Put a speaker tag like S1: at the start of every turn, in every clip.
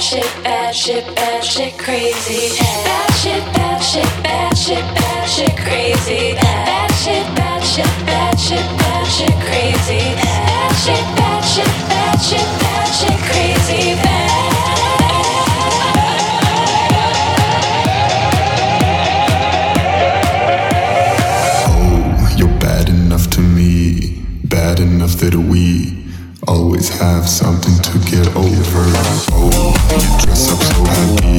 S1: bad shit, bad shit, bad shit, crazy. Bad shit, bad shit, bad shit, bad shit, crazy. Bad shit, bad shit, bad shit, bad shit, crazy. Bad shit.
S2: always have something to get over. Oh, you dress up so happy.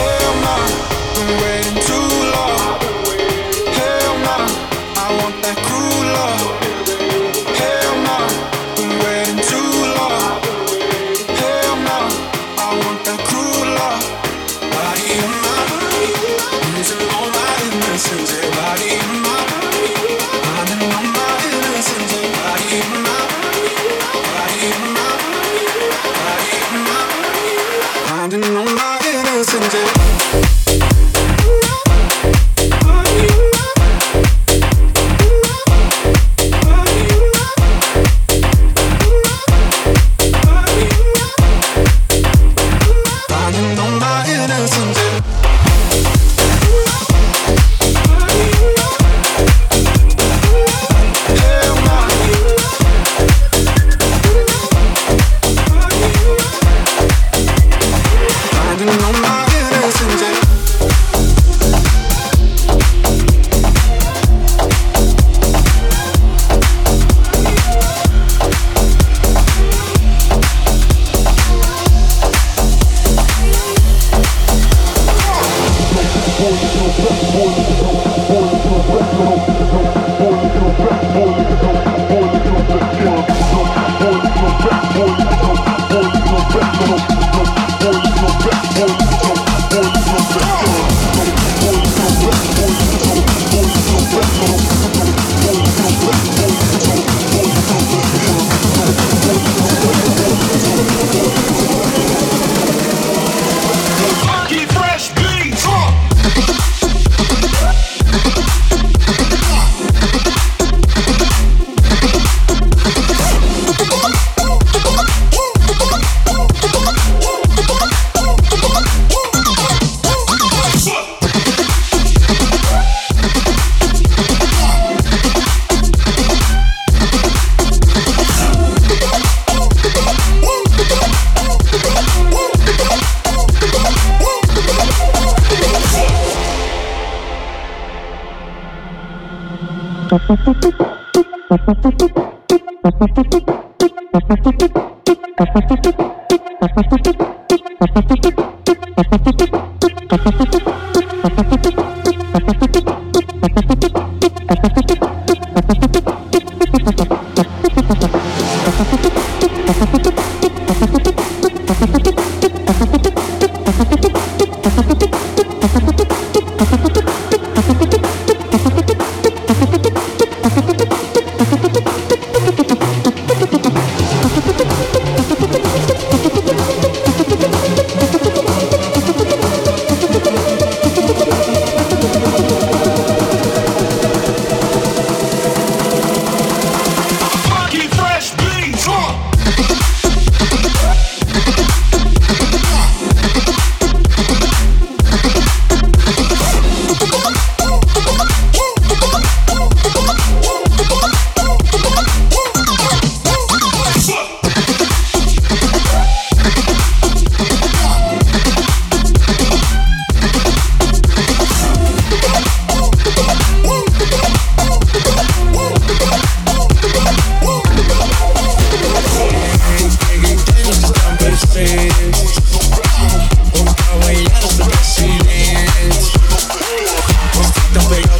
S3: am I? Been waiting too long.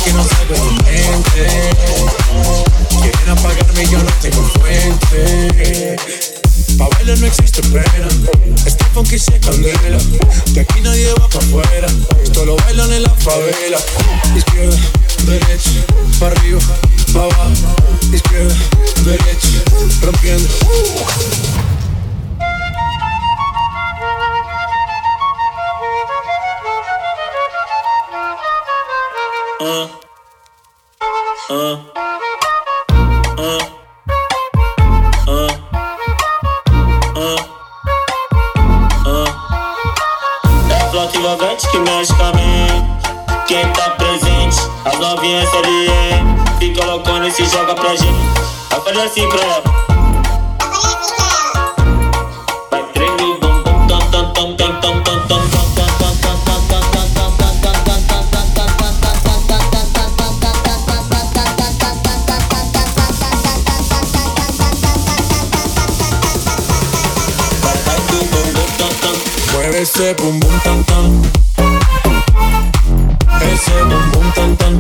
S4: que no salgo de mi. Quieren apagarme y yo no tengo fuente. Pa' bailar no existe pena. Este funky se candela. De aquí nadie va pa' afuera. Esto lo bailan en la favela. Izquierda, derecha, pa' arriba, pa' abajo. Izquierda, derecha, rompiendo.
S5: É envolvente que mexe com a mente. Quem tá presente, as novinhas ali, fica loucona e se joga pra gente. vai fazer assim pra ela.
S4: Ese bum bum tan tan. Ese bum bum tan tan.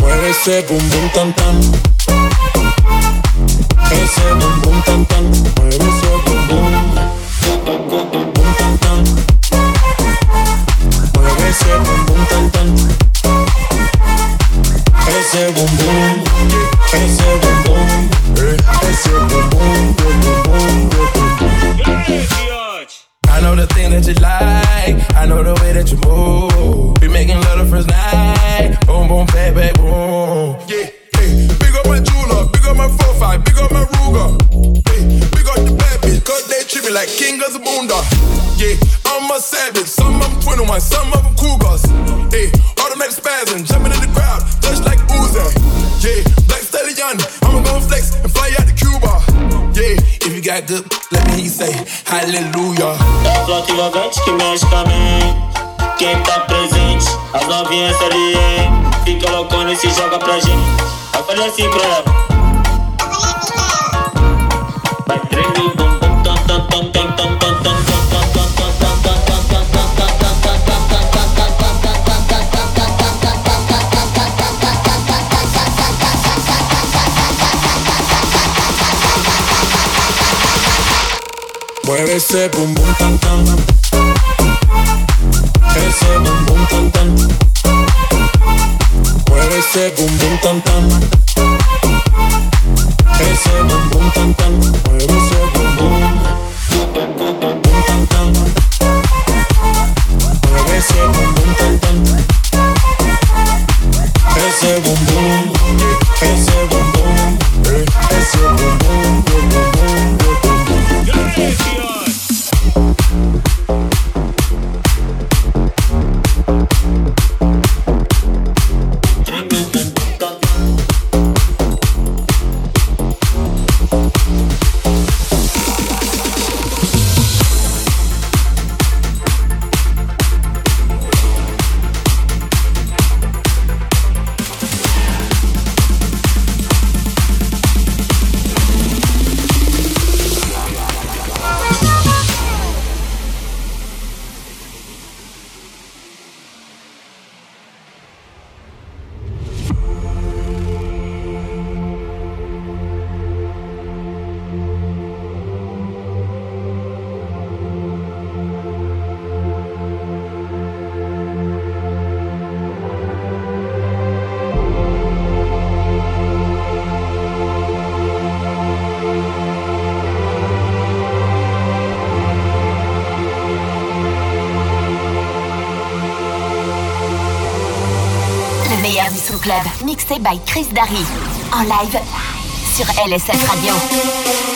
S4: Mueve ese bum bum tan tan.
S6: like king of the boondock. Yeah, I'm a savage. Some of them 21, some of them cougars. Hey, automatic spasm, jumping in the crowd, just like Uzi. Yeah, black stallion, I'ma go flex and fly out to Cuba. Yeah, if you got good, let me hear you say hallelujah.
S5: É a flota envolvente que mexe com a mente. Quem tá presente, as novinhas ali, hein? Fica loucona e se joga pra gente. Eu falei assim pra ela. Vai tremendo,
S4: Mueve ese bum bum tan tan. Ese bum bum tan tan. Mueve ese bum bum tan tan. Ese bum bum tan tan. Mueve ese bum bum. Ese bum bum tan tan. Ese bum bum.
S7: Mixé by Chris Darry. En live sur LSF Radio.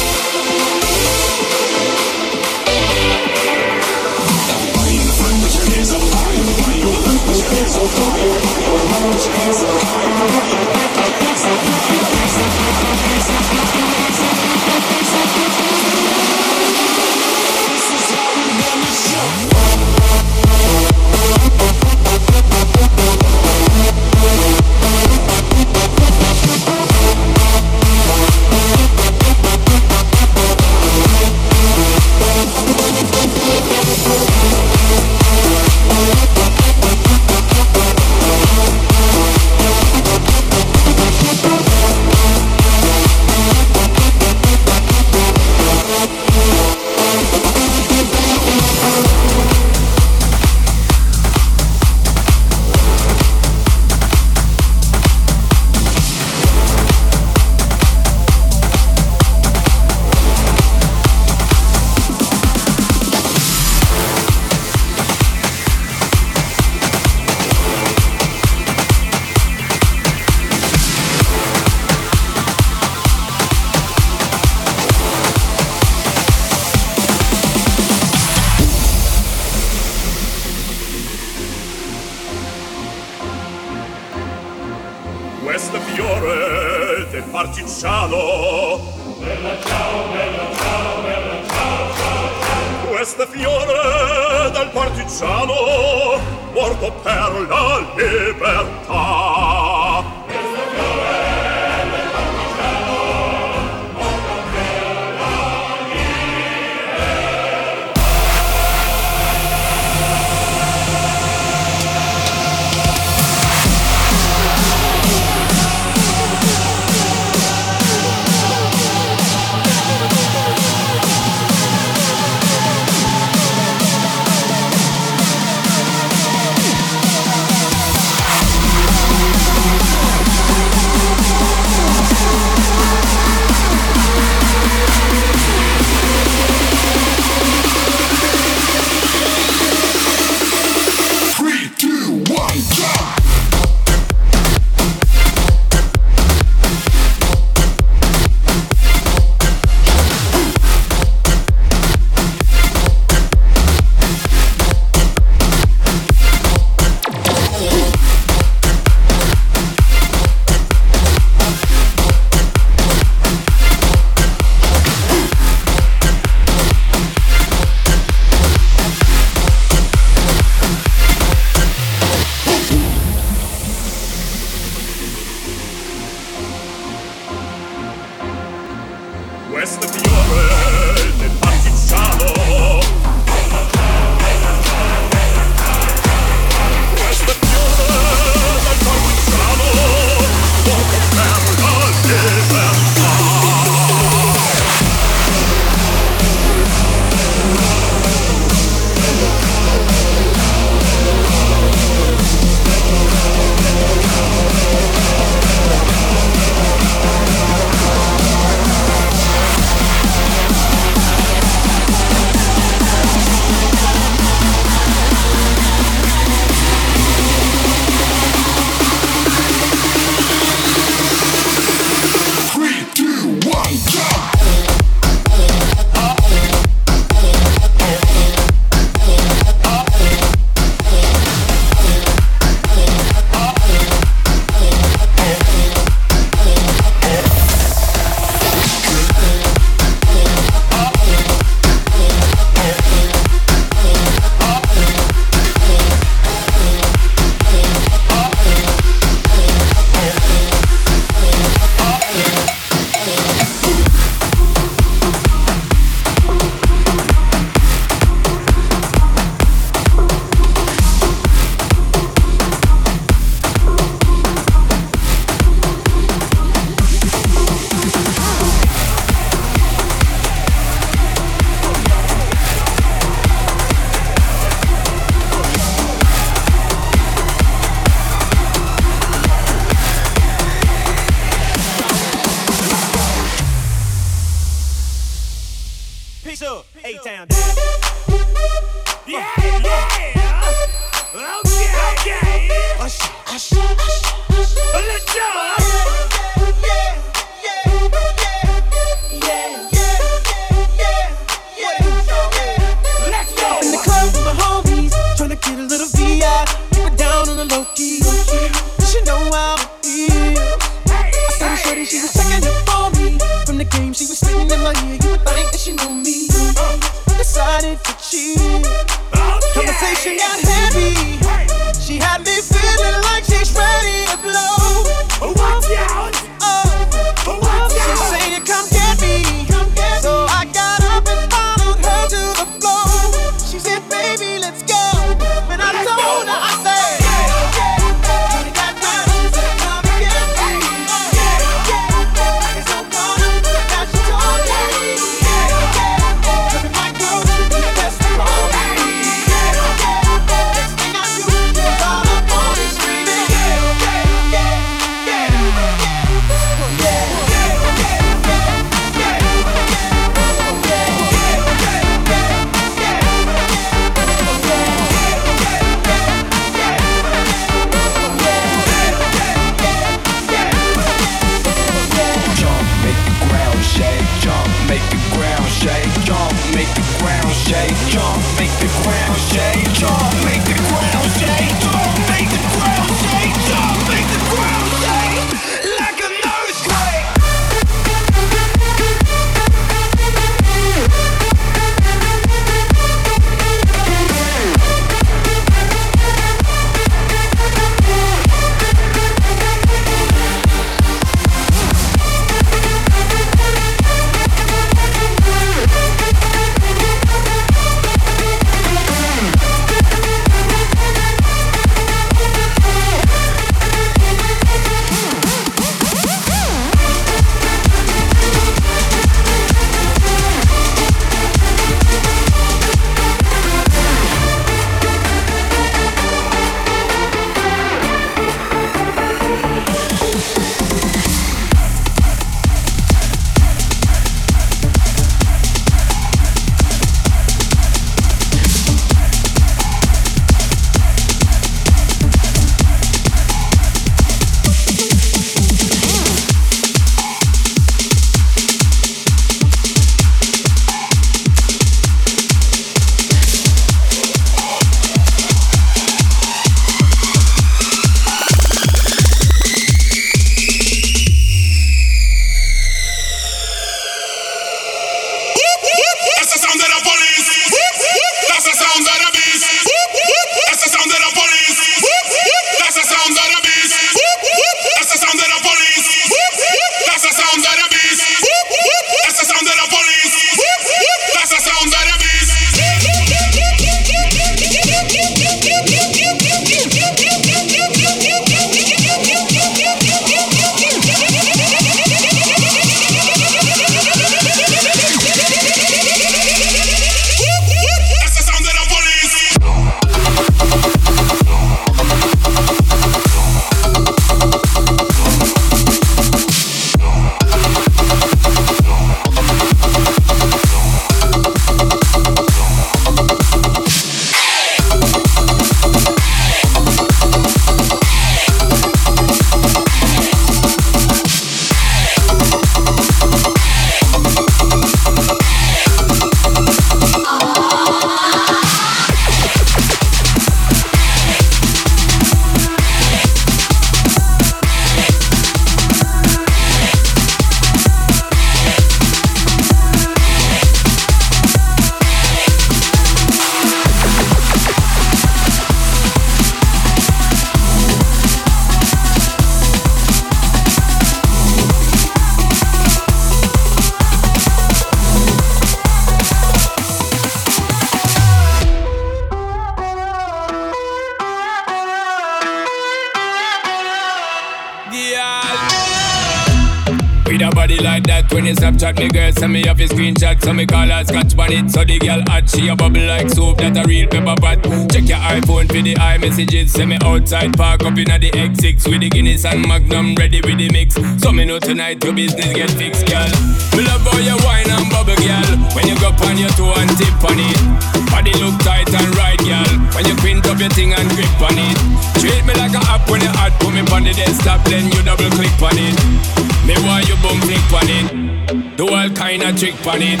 S8: Snapchat me girl send me off a screenshot So me call her scotch bonnet So the girl hot she a bubble like soap That a real pepper pot. Check your iPhone for the iMessages Send me outside park up inna the X6 With the Guinness and Magnum ready with the mix. So me know tonight your business get fixed girl. Me love how you wine and bubble girl. When you go on your toe and tip on it. Body look tight and right girl. When you quint up your thing and grip on it. Treat me like a app when you hot Put me on the desktop then you double click on it Me want you bum it. Do all kind of trick it.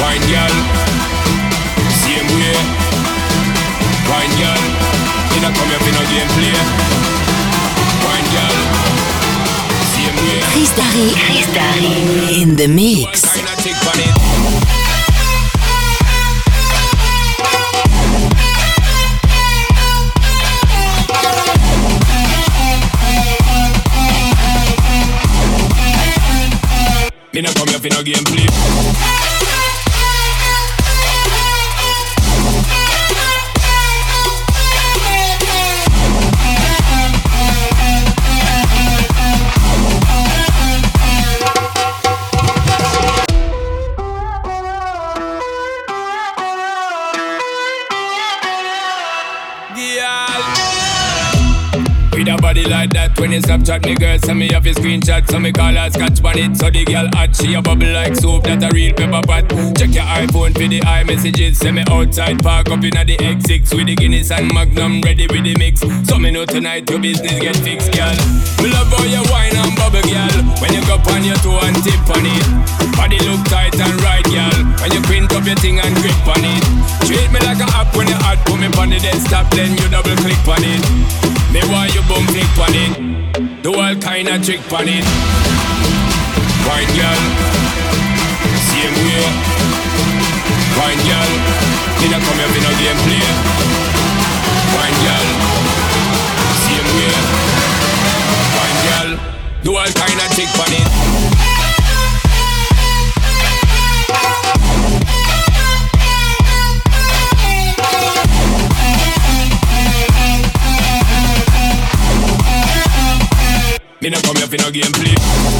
S8: Wine girl. Same way. Wine girl. You know come no game play. Wine girl. Same way. Chris
S7: Darry. Chris Darry. In the mix.
S8: When me girl send me off a screenshot. So me call her scotch bonnet So the girl hot. She a bubble like soap That a real pepper pot. Check your iPhone for the iMessages Send me outside park up inna the X6 With the Guinness and Magnum ready with the mix. So me know tonight your business get fixed girl. Me love how you wine and bubble girl. When you go on your toe and tip on it. Body look tight and right girl. When you print up your thing and grip on it. Treat me like a app when you hot. Put me on the desktop then you double click on it. Me want you bum click on it Do all kind of trick on it. Wine girl Same way. Wine girl You know come here for no game play Wine girl Same way. Wine girl Do all kind of trick on it Me no come here for no game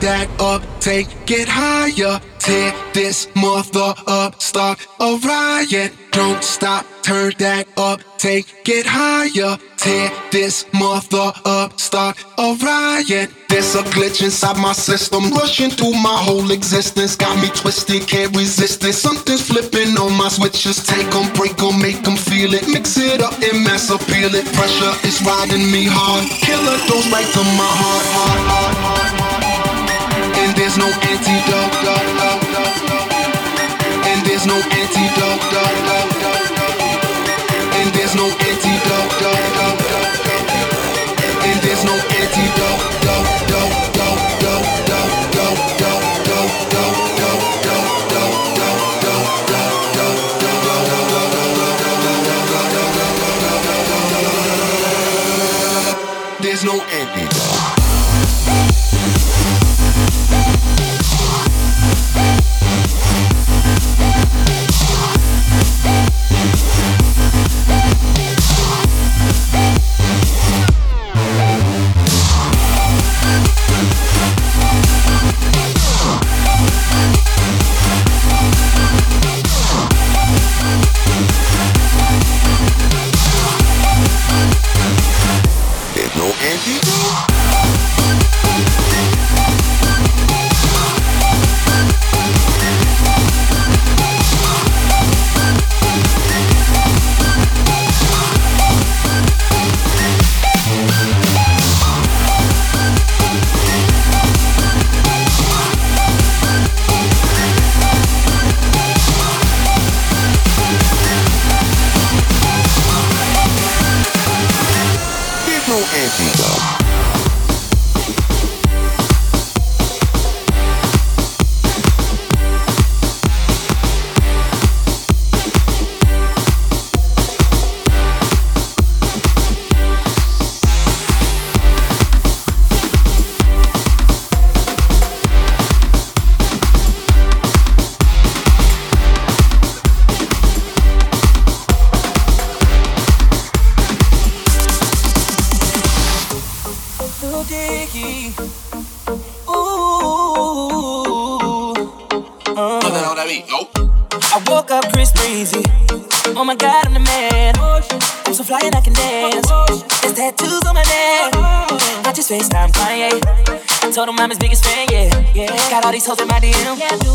S9: that up, take it higher. Tear this mother up, start a riot. Don't stop, turn that up, take it higher. Tear this mother up, start a riot. There's a glitch inside my system, rushing through my whole existence. Got me twisted, can't resist it. Something's flipping on my switches. Take them, break them, make them feel it. Mix it up and mass appeal it. Pressure is riding me hard. Killer goes right to my heart, heart, heart, heart, no antidote. And there's no antidote. And there's no antidote. And there's no antidote. There's no
S10: antidote.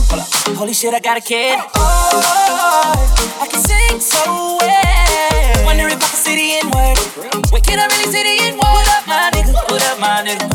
S11: DM. Holy shit, I got a kid. Oh, I can sing so well. Wonder if I can see the N word. Wait, can I really see the N word? What up, my nigga? What up, my nigga?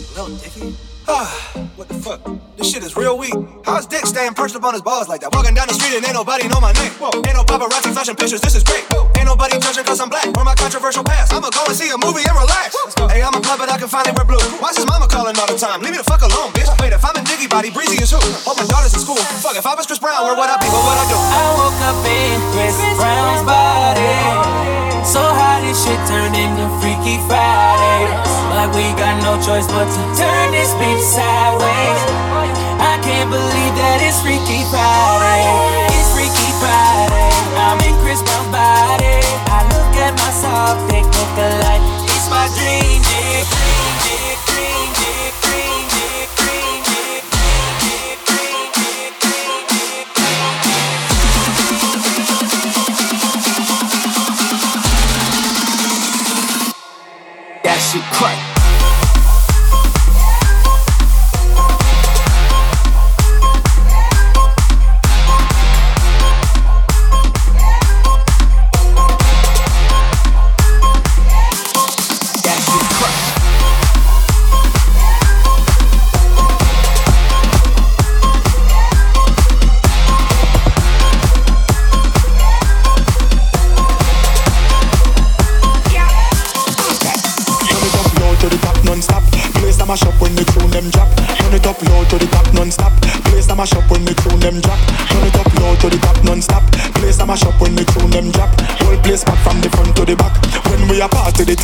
S12: Dicky. Lil Dicky? Ah, what the fuck? This shit is real weak. How's Dick staying perched up on his balls like that? Walking down the street and ain't nobody know my name. Whoa. Ain't no paparazzi flashing pictures, this is great. Whoa. Ain't nobody judging cause I'm black or my controversial past. I'ma go and see a movie and relax. Let's go. Hey, I'm a blood, but I can finally wear blue. Why's his mama calling all the time? Leave me the fuck alone, bitch. Wait, if I'm in Dicky body, Breezy is who? Hope my daughter's in school. Fuck, if I was Chris Brown, where would I be? What would I do?
S11: I woke up in Chris Brown's body. So how this shit turned into Freaky Friday like we got no choice but to turn this bitch sideways. I can't believe that it's Freaky Friday. It's Freaky Friday. I'm in Chris Brown body. I look at myself, pick up the light. It's my dream dick, dream dick, dream dick, dream dick, dream dick.
S13: That shit.
S14: To the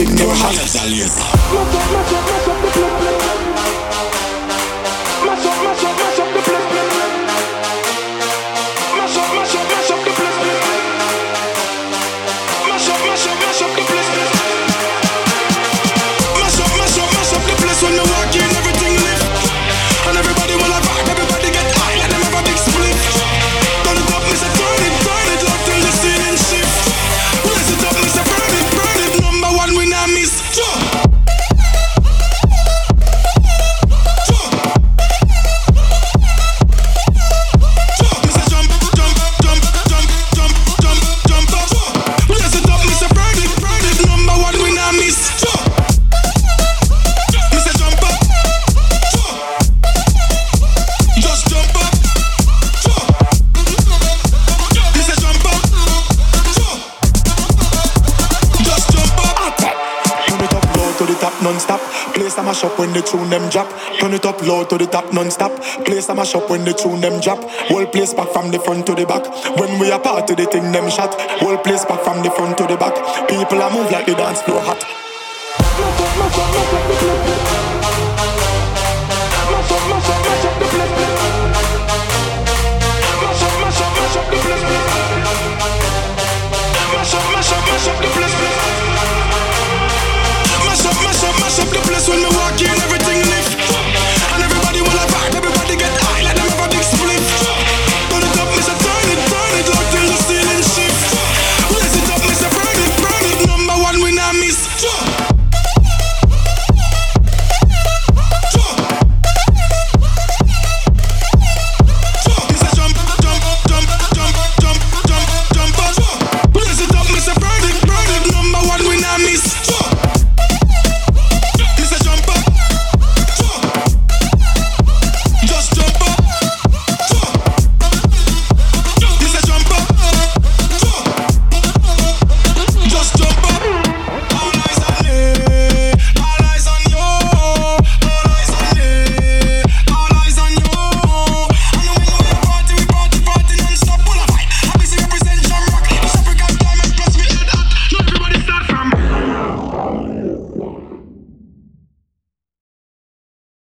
S14: drop. Turn it up low to the top non-stop. Place a mash up when the tune them drop. Whole place back from the front to the back. When we are part of the thing them shot. Whole place back from the front to the back. People are move like the dance floor hot. Mash up, mash up, mash up the place. Mash up, mash up, mash up the place. Mash up, mash up, mash up the place. Mash up, mash up, mash up the place. When me walk.